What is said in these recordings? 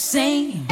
This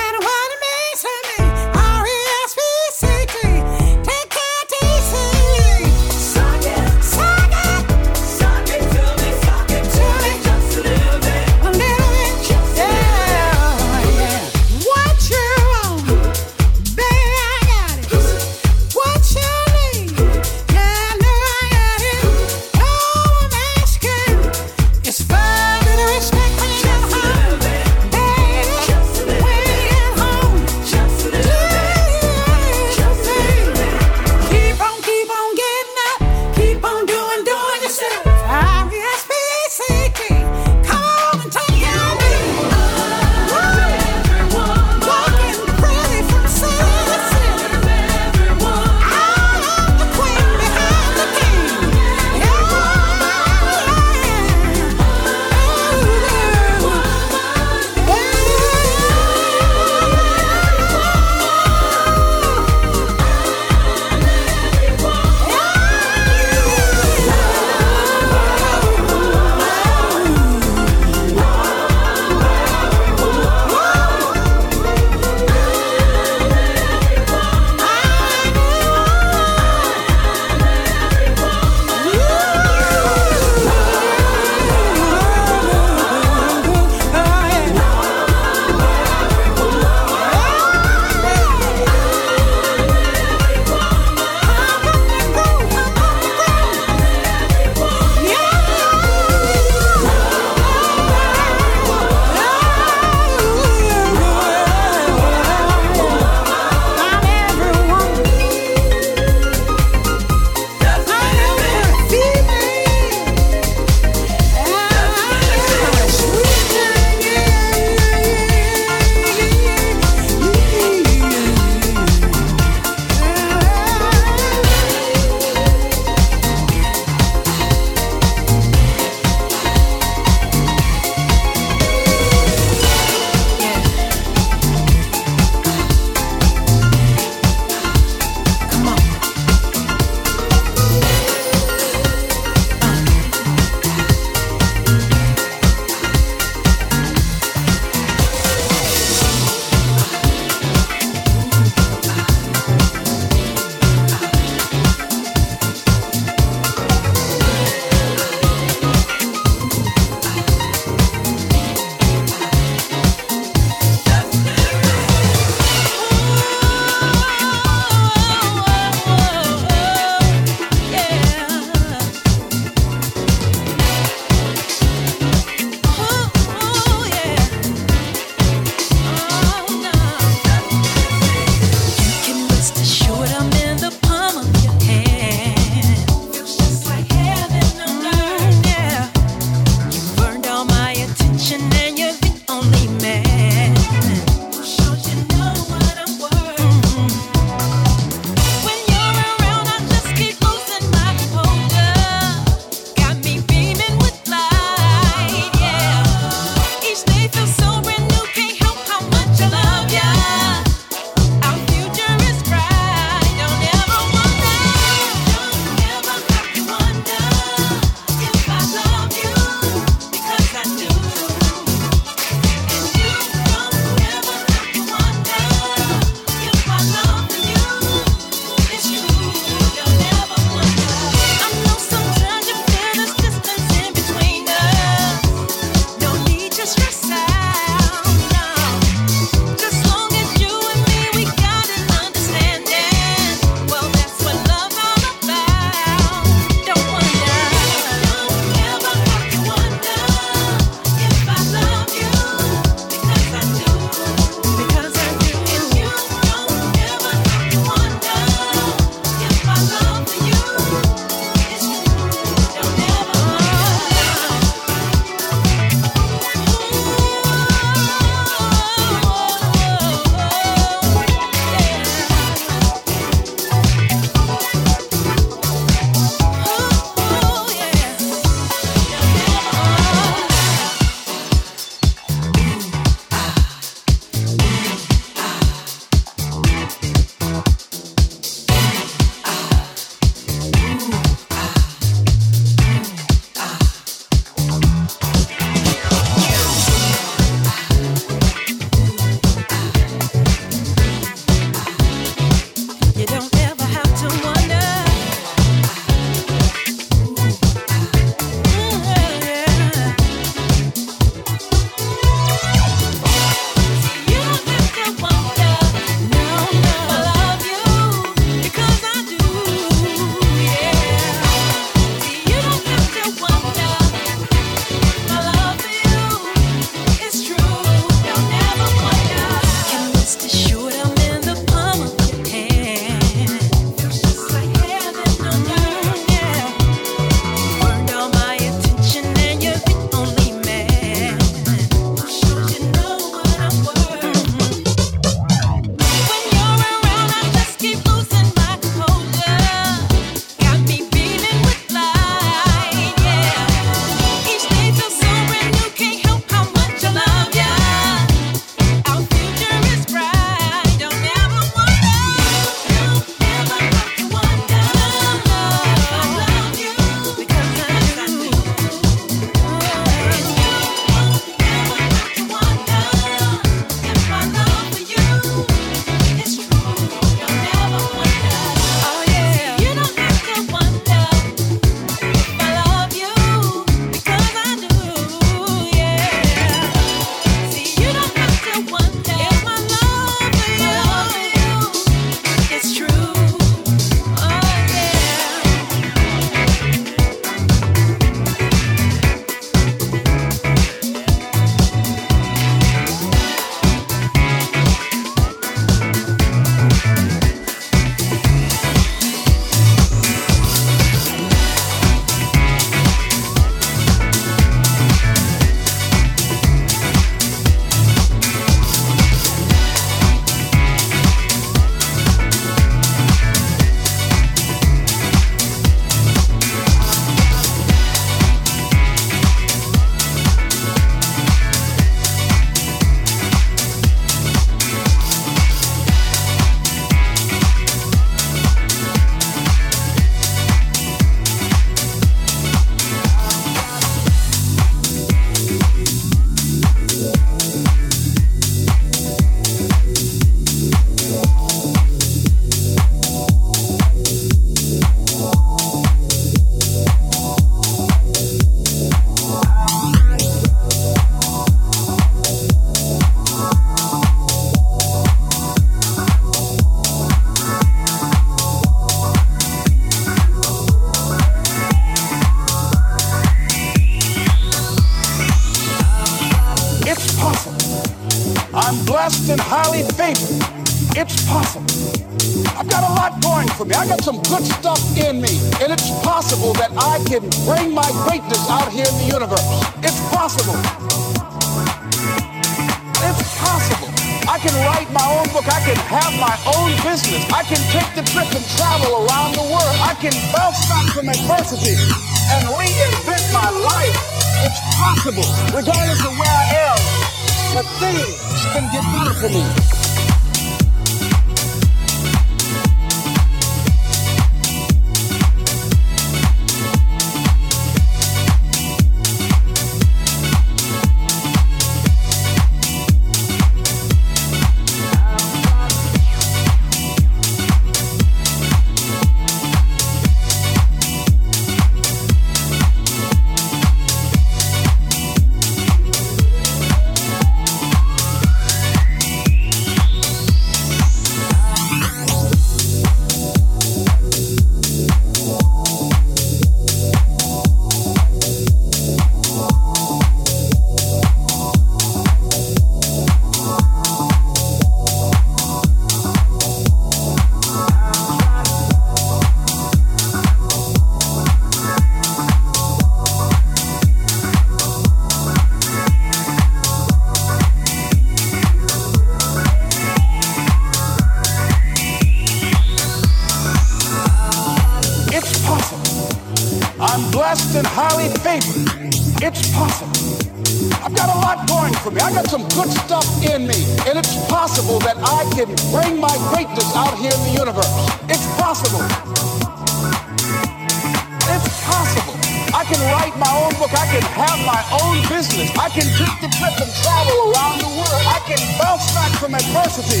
bounce back from adversity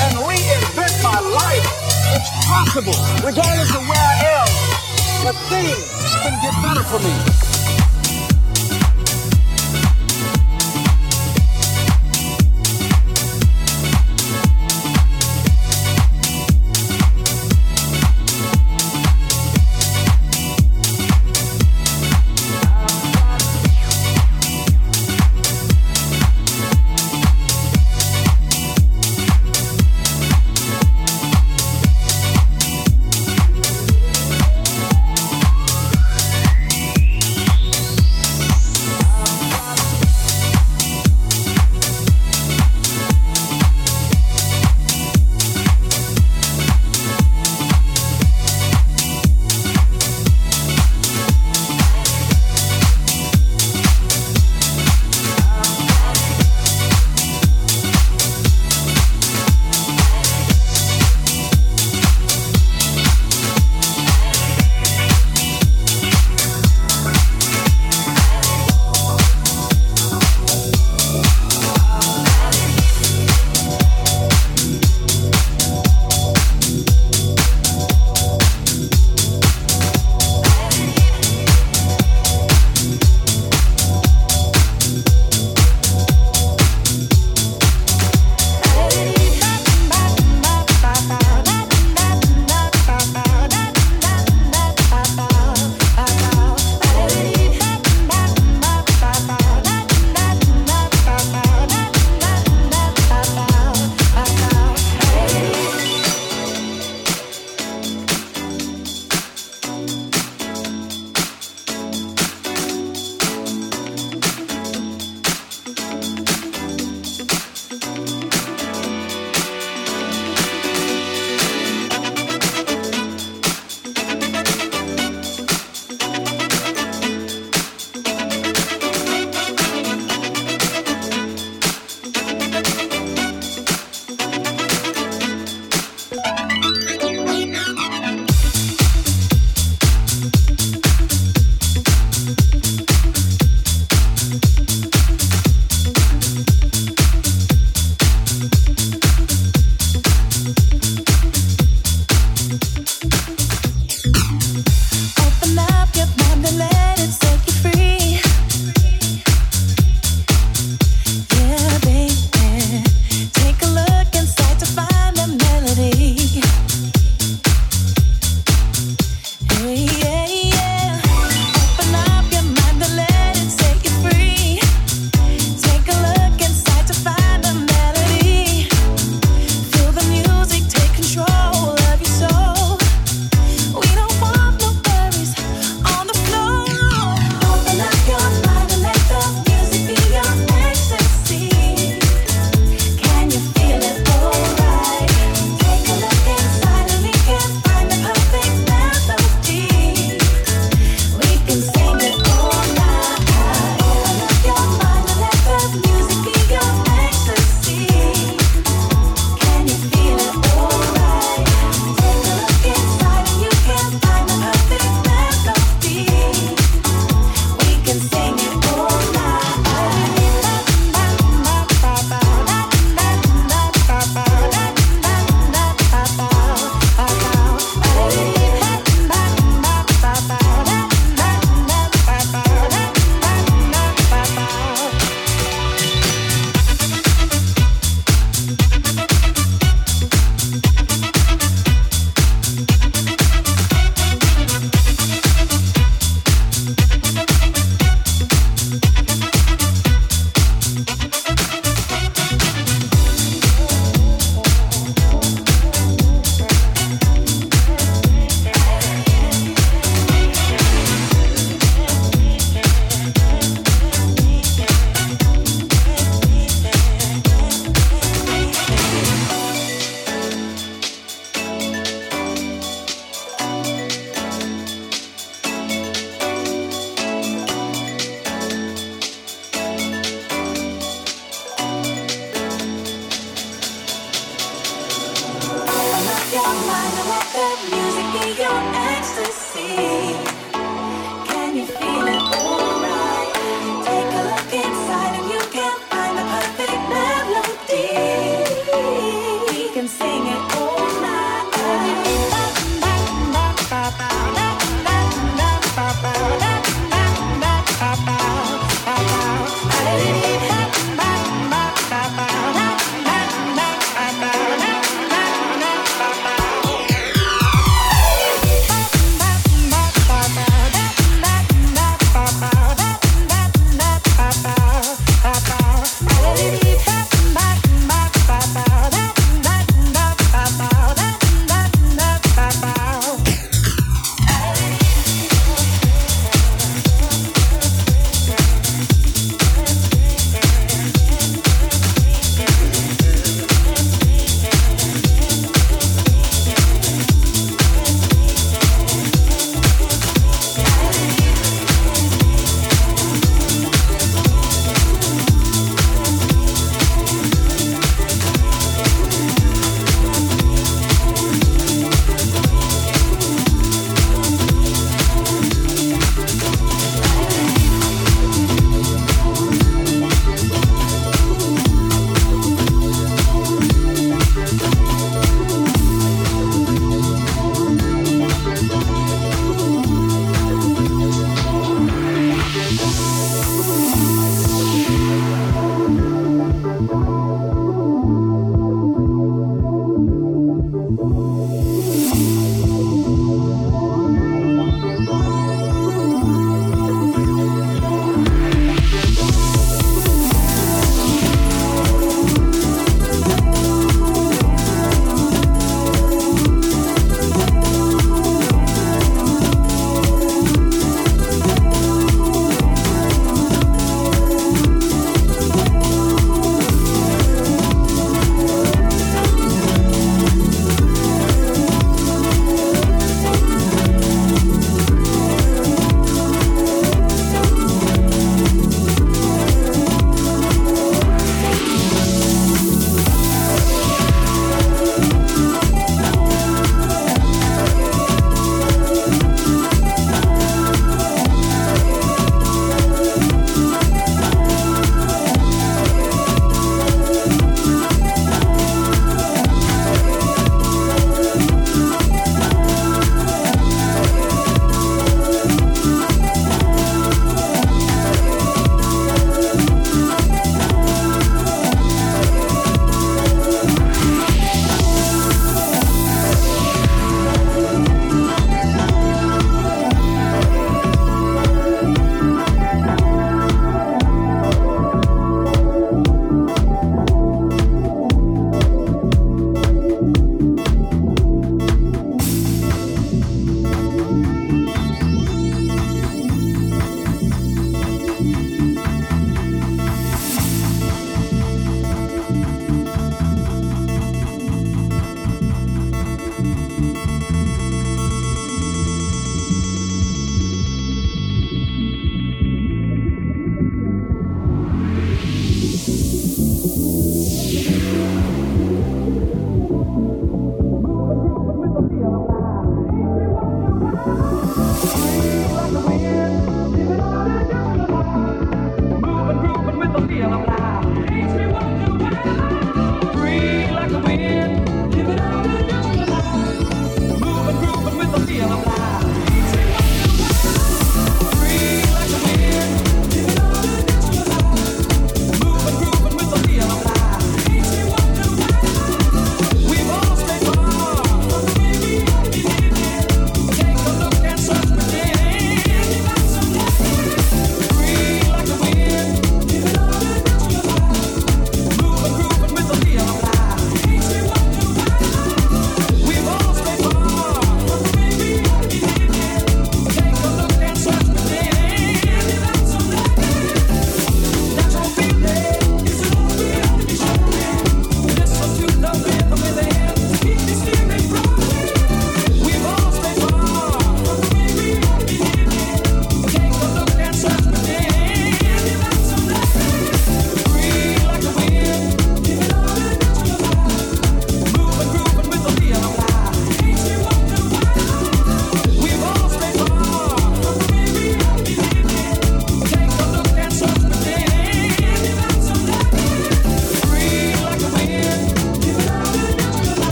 and reinvent my life. It's possible, regardless of where I am. But things can get better for me.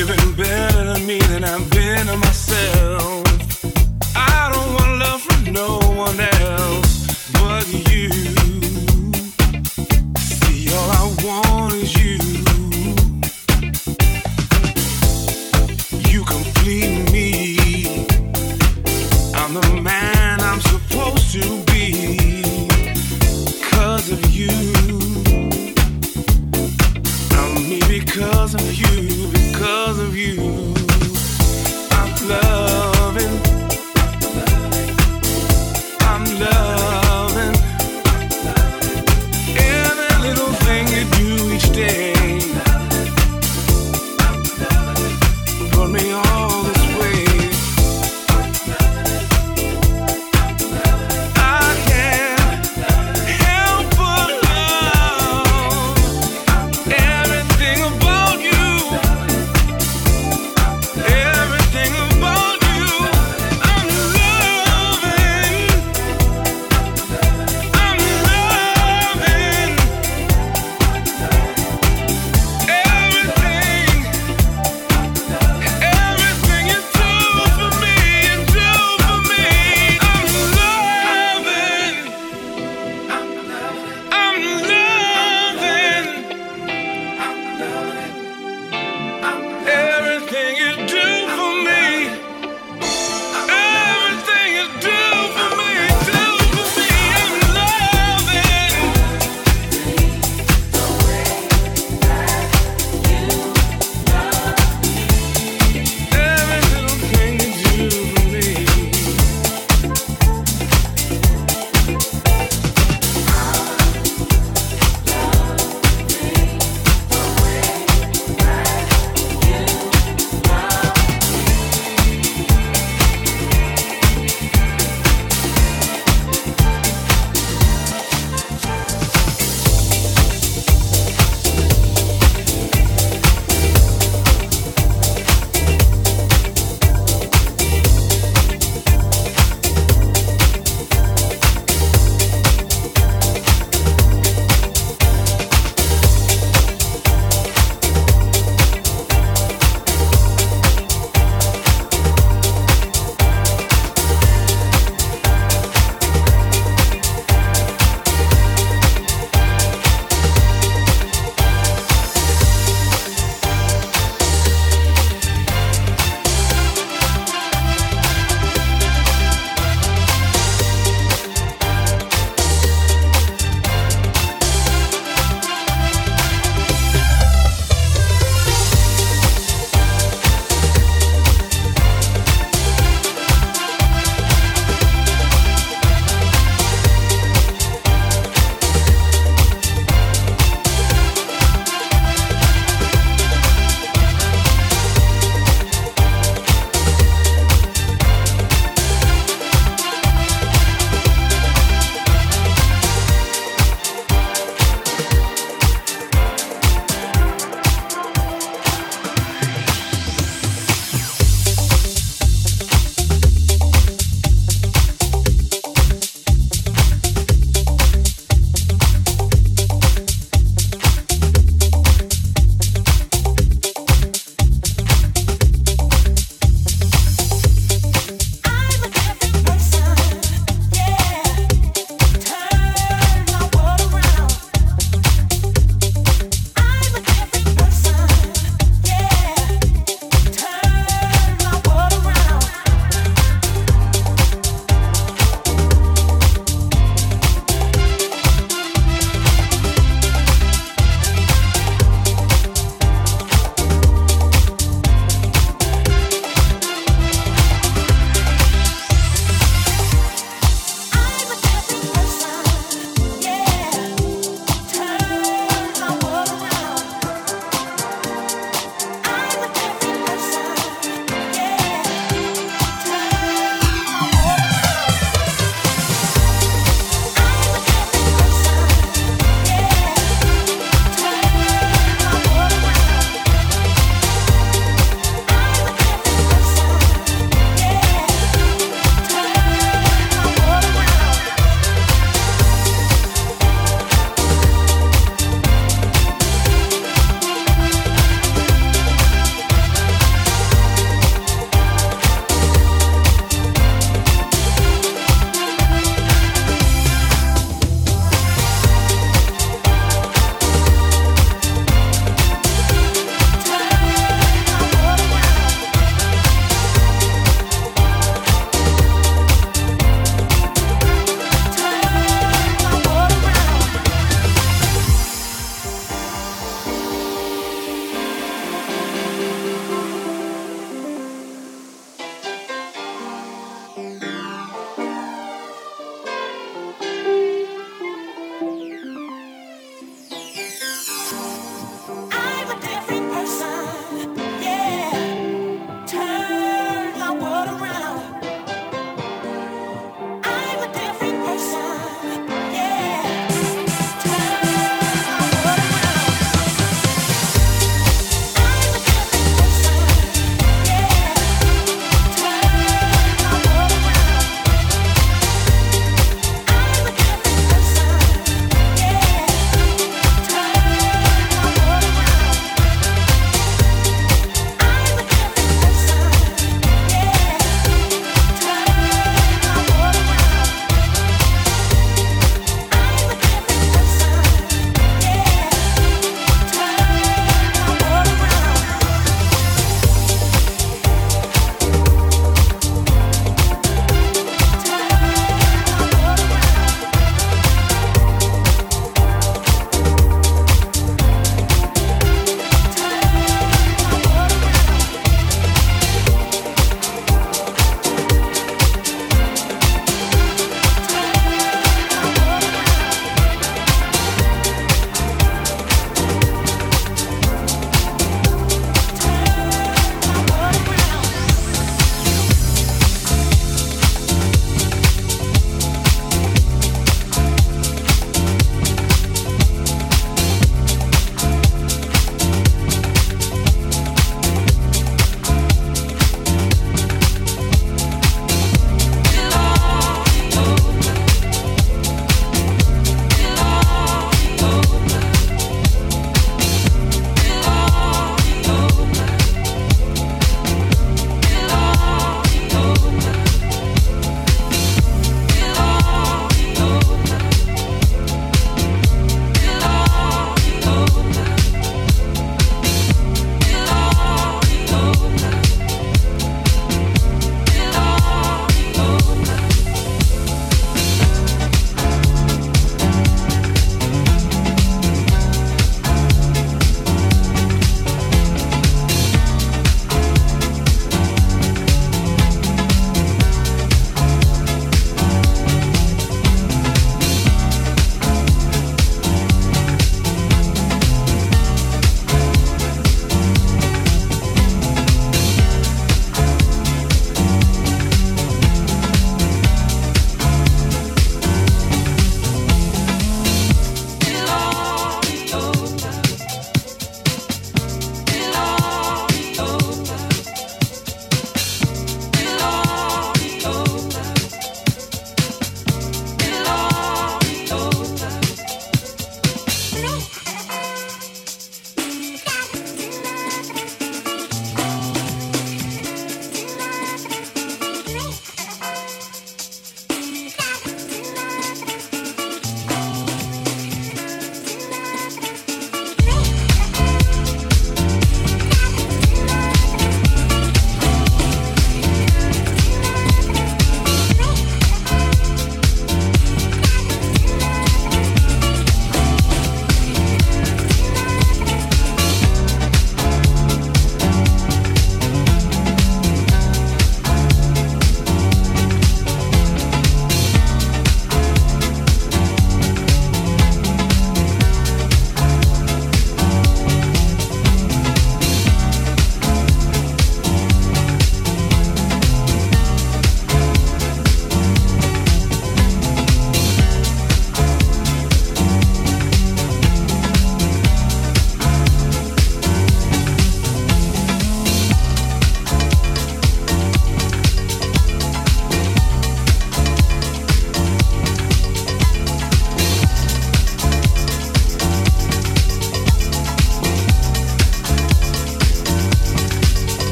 You've been better to me than I've been to myself. I don't want love from no one else but you. See, all I want is you. You complete me. I'm the man I'm supposed to be. Cause of you. I'm me because of you. Because of you. I'm loving.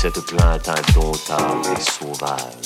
cette plainte indomptable et sauvage.